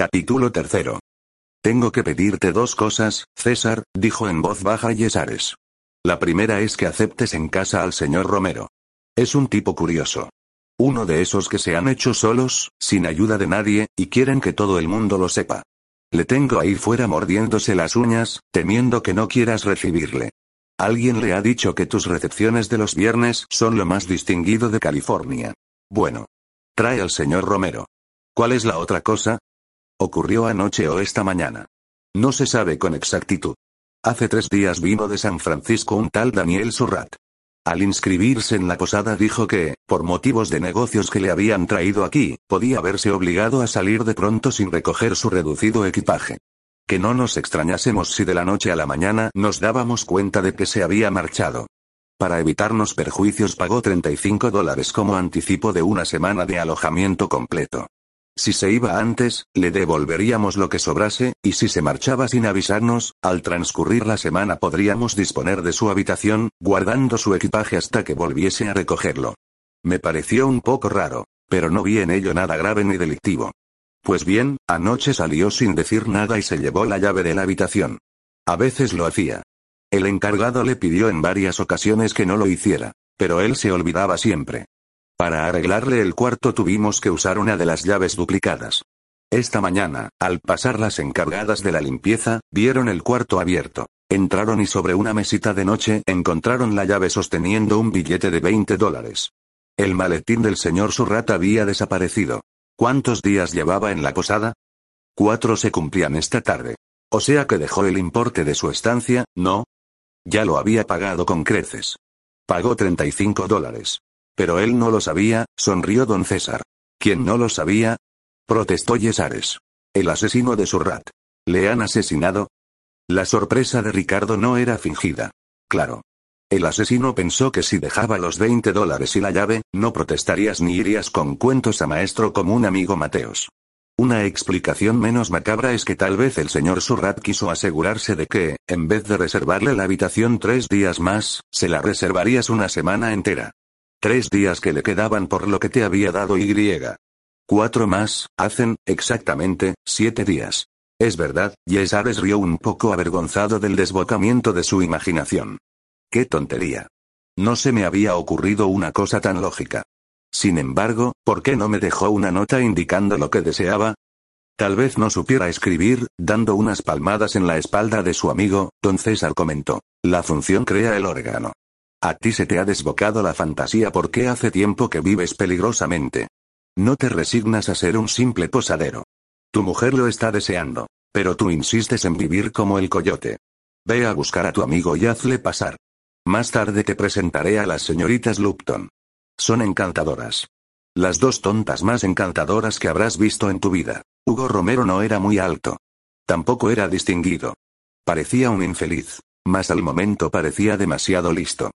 Capítulo tercero. Tengo que pedirte dos cosas, César, dijo en voz baja Yesares. La primera es que aceptes en casa al señor Romero. Es un tipo curioso. Uno de esos que se han hecho solos, sin ayuda de nadie, y quieren que todo el mundo lo sepa. Le tengo ahí fuera mordiéndose las uñas, temiendo que no quieras recibirle. Alguien le ha dicho que tus recepciones de los viernes son lo más distinguido de California. Bueno. Trae al señor Romero. ¿Cuál es la otra cosa? Ocurrió anoche o esta mañana. No se sabe con exactitud. Hace tres días vino de San Francisco un tal Daniel Surrat. Al inscribirse en la posada dijo que, por motivos de negocios que le habían traído aquí, podía verse obligado a salir de pronto sin recoger su reducido equipaje. Que no nos extrañásemos si de la noche a la mañana nos dábamos cuenta de que se había marchado. Para evitarnos perjuicios pagó 35 dólares como anticipo de una semana de alojamiento completo. Si se iba antes, le devolveríamos lo que sobrase, y si se marchaba sin avisarnos, al transcurrir la semana podríamos disponer de su habitación, guardando su equipaje hasta que volviese a recogerlo. Me pareció un poco raro, pero no vi en ello nada grave ni delictivo. Pues bien, anoche salió sin decir nada y se llevó la llave de la habitación. A veces lo hacía. El encargado le pidió en varias ocasiones que no lo hiciera, pero él se olvidaba siempre. Para arreglarle el cuarto tuvimos que usar una de las llaves duplicadas. Esta mañana, al pasar las encargadas de la limpieza, vieron el cuarto abierto. Entraron y sobre una mesita de noche encontraron la llave sosteniendo un billete de 20 dólares. El maletín del señor Surrat había desaparecido. ¿Cuántos días llevaba en la posada? Cuatro se cumplían esta tarde. O sea que dejó el importe de su estancia, ¿no? Ya lo había pagado con creces. Pagó 35 dólares. Pero él no lo sabía, sonrió don César. ¿Quién no lo sabía? Protestó Yesares. El asesino de Surrat. ¿Le han asesinado? La sorpresa de Ricardo no era fingida. Claro. El asesino pensó que si dejaba los 20 dólares y la llave, no protestarías ni irías con cuentos a maestro como un amigo Mateos. Una explicación menos macabra es que tal vez el señor Surrat quiso asegurarse de que, en vez de reservarle la habitación tres días más, se la reservarías una semana entera. Tres días que le quedaban por lo que te había dado Y. Cuatro más, hacen, exactamente, siete días. Es verdad, Yesares rió un poco avergonzado del desbocamiento de su imaginación. ¡Qué tontería! No se me había ocurrido una cosa tan lógica. Sin embargo, ¿por qué no me dejó una nota indicando lo que deseaba? Tal vez no supiera escribir, dando unas palmadas en la espalda de su amigo, don César comentó. La función crea el órgano. A ti se te ha desbocado la fantasía porque hace tiempo que vives peligrosamente. No te resignas a ser un simple posadero. Tu mujer lo está deseando. Pero tú insistes en vivir como el coyote. Ve a buscar a tu amigo y hazle pasar. Más tarde te presentaré a las señoritas Lupton. Son encantadoras. Las dos tontas más encantadoras que habrás visto en tu vida. Hugo Romero no era muy alto. Tampoco era distinguido. Parecía un infeliz. Mas al momento parecía demasiado listo.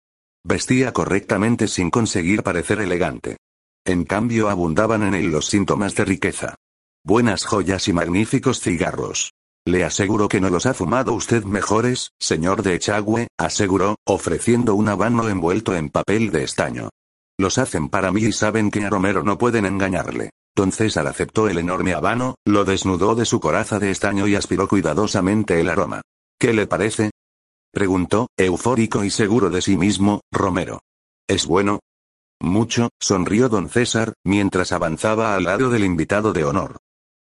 Vestía correctamente sin conseguir parecer elegante. En cambio abundaban en él los síntomas de riqueza. Buenas joyas y magníficos cigarros. Le aseguro que no los ha fumado usted mejores, señor de Echagüe, aseguró, ofreciendo un habano envuelto en papel de estaño. Los hacen para mí y saben que a Romero no pueden engañarle. Don César aceptó el enorme habano, lo desnudó de su coraza de estaño y aspiró cuidadosamente el aroma. ¿Qué le parece? Preguntó, eufórico y seguro de sí mismo, Romero. ¿Es bueno? Mucho, sonrió don César, mientras avanzaba al lado del invitado de honor.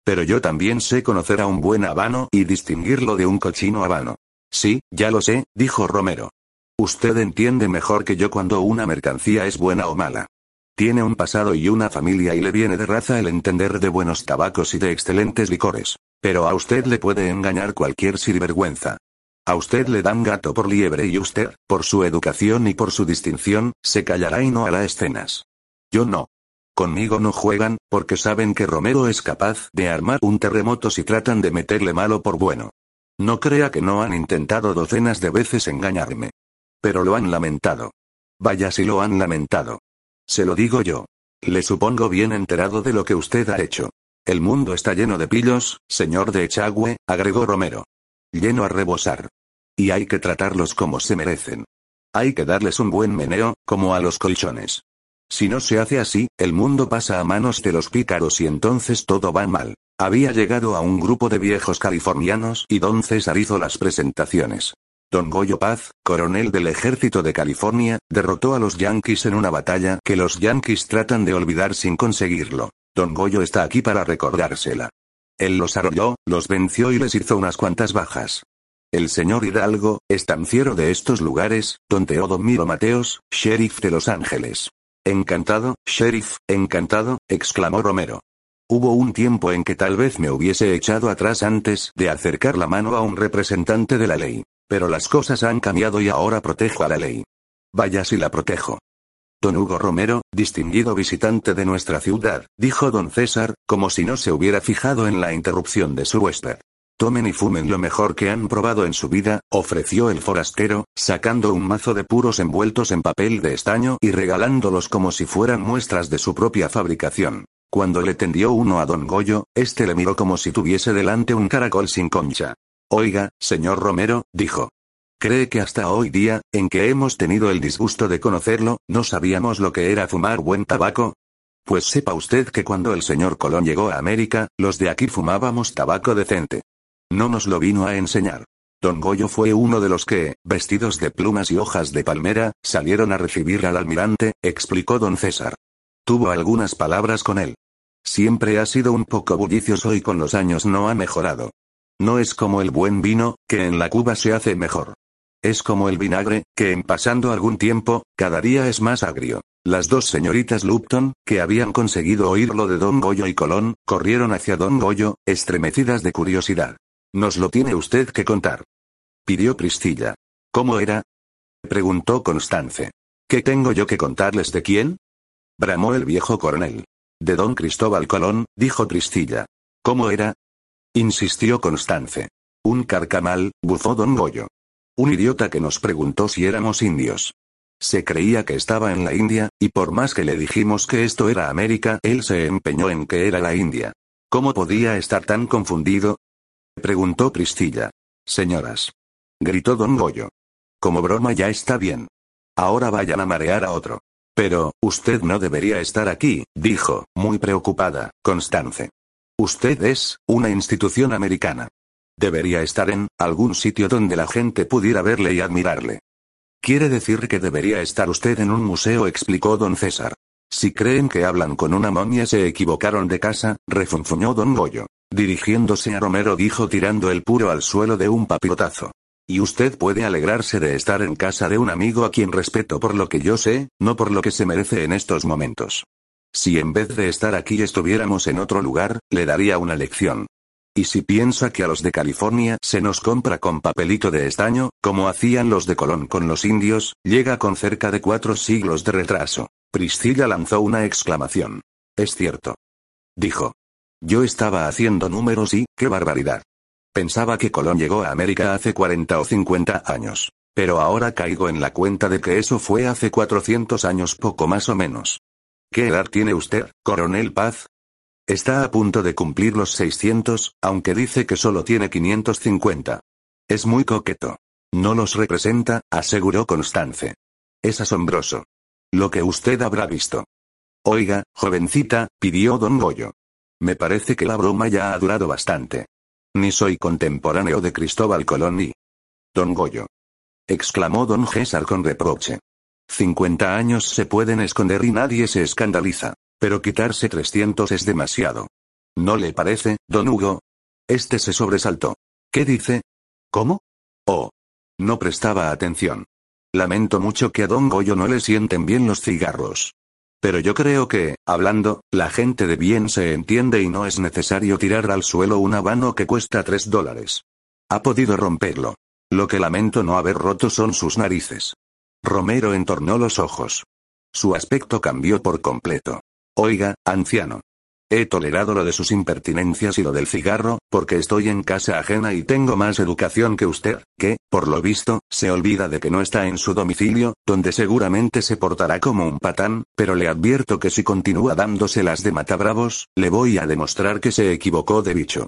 Pero yo también sé conocer a un buen habano y distinguirlo de un cochino habano. Sí, ya lo sé, dijo Romero. Usted entiende mejor que yo cuando una mercancía es buena o mala. Tiene un pasado y una familia y le viene de raza el entender de buenos tabacos y de excelentes licores. Pero a usted le puede engañar cualquier sinvergüenza. A usted le dan gato por liebre y usted, por su educación y por su distinción, se callará y no hará escenas. Yo no. Conmigo no juegan, porque saben que Romero es capaz de armar un terremoto si tratan de meterle malo por bueno. No crea que no han intentado docenas de veces engañarme. Pero lo han lamentado. Vaya si lo han lamentado. Se lo digo yo. Le supongo bien enterado de lo que usted ha hecho. El mundo está lleno de pillos, señor de Echagüe, agregó Romero lleno a rebosar. Y hay que tratarlos como se merecen. Hay que darles un buen meneo, como a los colchones. Si no se hace así, el mundo pasa a manos de los pícaros y entonces todo va mal. Había llegado a un grupo de viejos californianos y don César hizo las presentaciones. Don Goyo Paz, coronel del ejército de California, derrotó a los Yankees en una batalla que los Yankees tratan de olvidar sin conseguirlo. Don Goyo está aquí para recordársela. Él los arrolló, los venció y les hizo unas cuantas bajas. El señor Hidalgo, estanciero de estos lugares, don Teodomiro Mateos, sheriff de Los Ángeles. Encantado, sheriff, encantado, exclamó Romero. Hubo un tiempo en que tal vez me hubiese echado atrás antes de acercar la mano a un representante de la ley. Pero las cosas han cambiado y ahora protejo a la ley. Vaya si la protejo. Don Hugo Romero, distinguido visitante de nuestra ciudad, dijo don César, como si no se hubiera fijado en la interrupción de su huésped. Tomen y fumen lo mejor que han probado en su vida, ofreció el forastero, sacando un mazo de puros envueltos en papel de estaño y regalándolos como si fueran muestras de su propia fabricación. Cuando le tendió uno a don Goyo, este le miró como si tuviese delante un caracol sin concha. Oiga, señor Romero, dijo. ¿Cree que hasta hoy día, en que hemos tenido el disgusto de conocerlo, no sabíamos lo que era fumar buen tabaco? Pues sepa usted que cuando el señor Colón llegó a América, los de aquí fumábamos tabaco decente. No nos lo vino a enseñar. Don Goyo fue uno de los que, vestidos de plumas y hojas de palmera, salieron a recibir al almirante, explicó don César. Tuvo algunas palabras con él. Siempre ha sido un poco bullicioso y con los años no ha mejorado. No es como el buen vino, que en la cuba se hace mejor. Es como el vinagre, que en pasando algún tiempo, cada día es más agrio. Las dos señoritas Lupton, que habían conseguido oír lo de Don Goyo y Colón, corrieron hacia Don Goyo, estremecidas de curiosidad. Nos lo tiene usted que contar. Pidió Priscilla. ¿Cómo era? Preguntó Constance. ¿Qué tengo yo que contarles de quién? Bramó el viejo coronel. De don Cristóbal Colón, dijo Priscilla. ¿Cómo era? Insistió Constance. Un carcamal, bufó don Goyo. Un idiota que nos preguntó si éramos indios. Se creía que estaba en la India, y por más que le dijimos que esto era América, él se empeñó en que era la India. ¿Cómo podía estar tan confundido? Preguntó Priscilla. Señoras. Gritó don Goyo. Como broma ya está bien. Ahora vayan a marear a otro. Pero, usted no debería estar aquí, dijo, muy preocupada, Constance. Usted es, una institución americana. Debería estar en, algún sitio donde la gente pudiera verle y admirarle. Quiere decir que debería estar usted en un museo, explicó don César. Si creen que hablan con una momia se equivocaron de casa, refunfuñó don Goyo. Dirigiéndose a Romero dijo tirando el puro al suelo de un papirotazo. Y usted puede alegrarse de estar en casa de un amigo a quien respeto por lo que yo sé, no por lo que se merece en estos momentos. Si en vez de estar aquí estuviéramos en otro lugar, le daría una lección. Y si piensa que a los de California se nos compra con papelito de estaño, como hacían los de Colón con los indios, llega con cerca de cuatro siglos de retraso. Priscilla lanzó una exclamación. Es cierto. Dijo. Yo estaba haciendo números y, qué barbaridad. Pensaba que Colón llegó a América hace 40 o 50 años. Pero ahora caigo en la cuenta de que eso fue hace 400 años poco más o menos. ¿Qué edad tiene usted, coronel Paz? Está a punto de cumplir los 600, aunque dice que solo tiene 550. Es muy coqueto. No los representa, aseguró Constance. Es asombroso. Lo que usted habrá visto. Oiga, jovencita, pidió don Goyo. Me parece que la broma ya ha durado bastante. Ni soy contemporáneo de Cristóbal Colón ni. Don Goyo. exclamó don César con reproche. 50 años se pueden esconder y nadie se escandaliza. Pero quitarse 300 es demasiado. ¿No le parece, don Hugo? Este se sobresaltó. ¿Qué dice? ¿Cómo? Oh. No prestaba atención. Lamento mucho que a don Goyo no le sienten bien los cigarros. Pero yo creo que, hablando, la gente de bien se entiende y no es necesario tirar al suelo un habano que cuesta tres dólares. Ha podido romperlo. Lo que lamento no haber roto son sus narices. Romero entornó los ojos. Su aspecto cambió por completo. Oiga, anciano. He tolerado lo de sus impertinencias y lo del cigarro, porque estoy en casa ajena y tengo más educación que usted, que, por lo visto, se olvida de que no está en su domicilio, donde seguramente se portará como un patán, pero le advierto que si continúa dándoselas de matabravos, le voy a demostrar que se equivocó de bicho.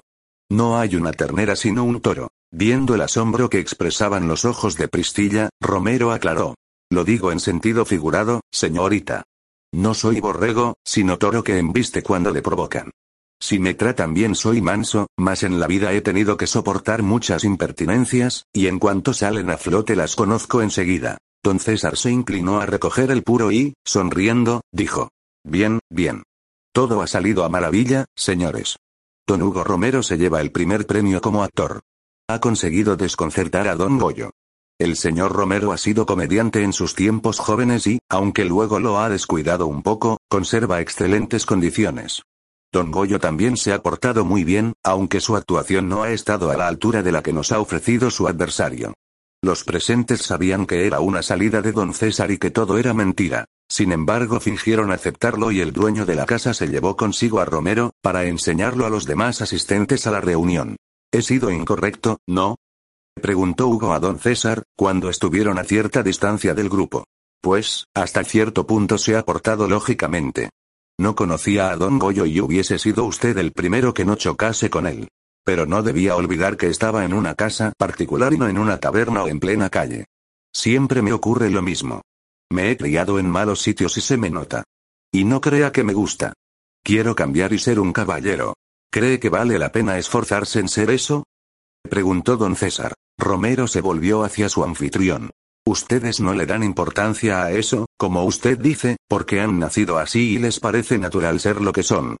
No hay una ternera sino un toro. Viendo el asombro que expresaban los ojos de Pristilla, Romero aclaró. Lo digo en sentido figurado, señorita. No soy borrego, sino toro que embiste cuando le provocan. Si me tratan bien soy manso, mas en la vida he tenido que soportar muchas impertinencias, y en cuanto salen a flote las conozco enseguida. Don César se inclinó a recoger el puro y, sonriendo, dijo. Bien, bien. Todo ha salido a maravilla, señores. Don Hugo Romero se lleva el primer premio como actor. Ha conseguido desconcertar a Don Goyo. El señor Romero ha sido comediante en sus tiempos jóvenes y, aunque luego lo ha descuidado un poco, conserva excelentes condiciones. Don Goyo también se ha portado muy bien, aunque su actuación no ha estado a la altura de la que nos ha ofrecido su adversario. Los presentes sabían que era una salida de don César y que todo era mentira. Sin embargo, fingieron aceptarlo y el dueño de la casa se llevó consigo a Romero, para enseñarlo a los demás asistentes a la reunión. ¿He sido incorrecto, no? Preguntó Hugo a don César, cuando estuvieron a cierta distancia del grupo. Pues, hasta cierto punto se ha portado lógicamente. No conocía a don Goyo y hubiese sido usted el primero que no chocase con él. Pero no debía olvidar que estaba en una casa particular y no en una taberna o en plena calle. Siempre me ocurre lo mismo. Me he criado en malos sitios y se me nota. Y no crea que me gusta. Quiero cambiar y ser un caballero. ¿Cree que vale la pena esforzarse en ser eso? Preguntó don César. Romero se volvió hacia su anfitrión. Ustedes no le dan importancia a eso, como usted dice, porque han nacido así y les parece natural ser lo que son.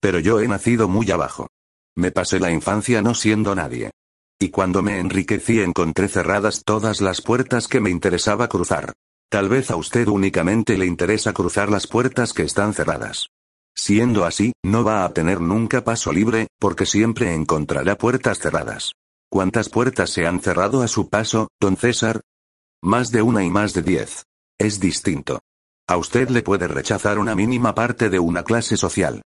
Pero yo he nacido muy abajo. Me pasé la infancia no siendo nadie. Y cuando me enriquecí encontré cerradas todas las puertas que me interesaba cruzar. Tal vez a usted únicamente le interesa cruzar las puertas que están cerradas. Siendo así, no va a tener nunca paso libre, porque siempre encontrará puertas cerradas. ¿Cuántas puertas se han cerrado a su paso, don César? Más de una y más de diez. Es distinto. A usted le puede rechazar una mínima parte de una clase social.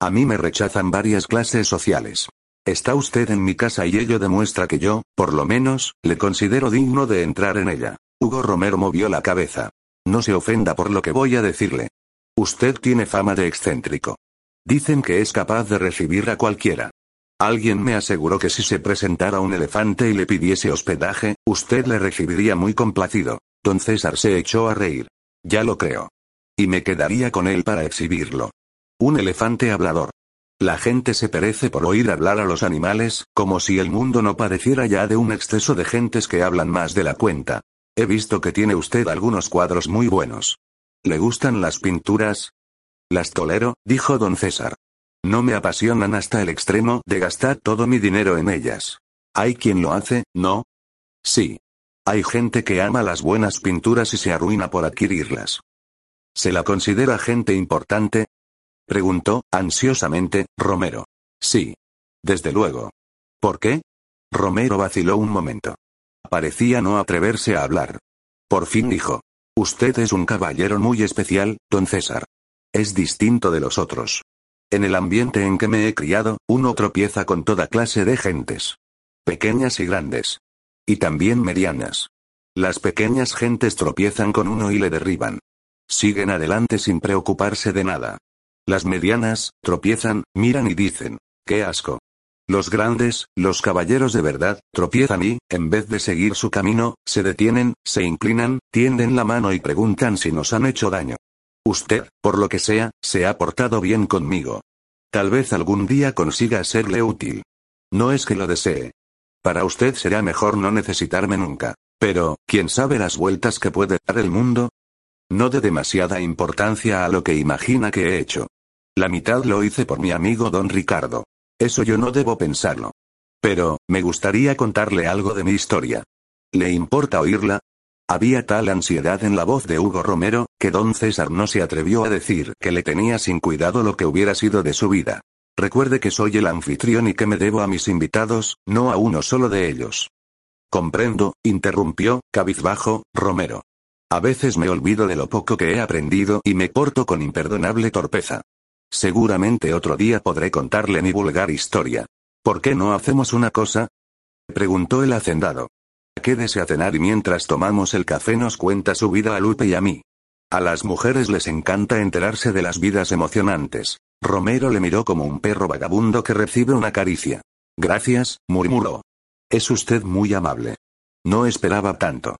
A mí me rechazan varias clases sociales. Está usted en mi casa y ello demuestra que yo, por lo menos, le considero digno de entrar en ella. Hugo Romero movió la cabeza. No se ofenda por lo que voy a decirle. Usted tiene fama de excéntrico. Dicen que es capaz de recibir a cualquiera. Alguien me aseguró que si se presentara un elefante y le pidiese hospedaje, usted le recibiría muy complacido. Don César se echó a reír. Ya lo creo. Y me quedaría con él para exhibirlo. Un elefante hablador. La gente se perece por oír hablar a los animales, como si el mundo no padeciera ya de un exceso de gentes que hablan más de la cuenta. He visto que tiene usted algunos cuadros muy buenos. ¿Le gustan las pinturas? Las tolero, dijo don César. No me apasionan hasta el extremo de gastar todo mi dinero en ellas. Hay quien lo hace, ¿no? Sí. Hay gente que ama las buenas pinturas y se arruina por adquirirlas. ¿Se la considera gente importante? Preguntó, ansiosamente, Romero. Sí. Desde luego. ¿Por qué? Romero vaciló un momento. Parecía no atreverse a hablar. Por fin dijo. Usted es un caballero muy especial, don César. Es distinto de los otros. En el ambiente en que me he criado, uno tropieza con toda clase de gentes. Pequeñas y grandes. Y también medianas. Las pequeñas gentes tropiezan con uno y le derriban. Siguen adelante sin preocuparse de nada. Las medianas, tropiezan, miran y dicen, ¡qué asco! Los grandes, los caballeros de verdad, tropiezan y, en vez de seguir su camino, se detienen, se inclinan, tienden la mano y preguntan si nos han hecho daño. Usted, por lo que sea, se ha portado bien conmigo. Tal vez algún día consiga serle útil. No es que lo desee. Para usted será mejor no necesitarme nunca. Pero, ¿quién sabe las vueltas que puede dar el mundo? No dé demasiada importancia a lo que imagina que he hecho. La mitad lo hice por mi amigo don Ricardo. Eso yo no debo pensarlo. Pero, me gustaría contarle algo de mi historia. ¿Le importa oírla? Había tal ansiedad en la voz de Hugo Romero, que don César no se atrevió a decir que le tenía sin cuidado lo que hubiera sido de su vida. Recuerde que soy el anfitrión y que me debo a mis invitados, no a uno solo de ellos. Comprendo, interrumpió, cabizbajo, Romero. A veces me olvido de lo poco que he aprendido y me porto con imperdonable torpeza. Seguramente otro día podré contarle mi vulgar historia. ¿Por qué no hacemos una cosa? preguntó el hacendado. Quédese a cenar y mientras tomamos el café nos cuenta su vida a Lupe y a mí. A las mujeres les encanta enterarse de las vidas emocionantes. Romero le miró como un perro vagabundo que recibe una caricia. Gracias, murmuró. Es usted muy amable. No esperaba tanto.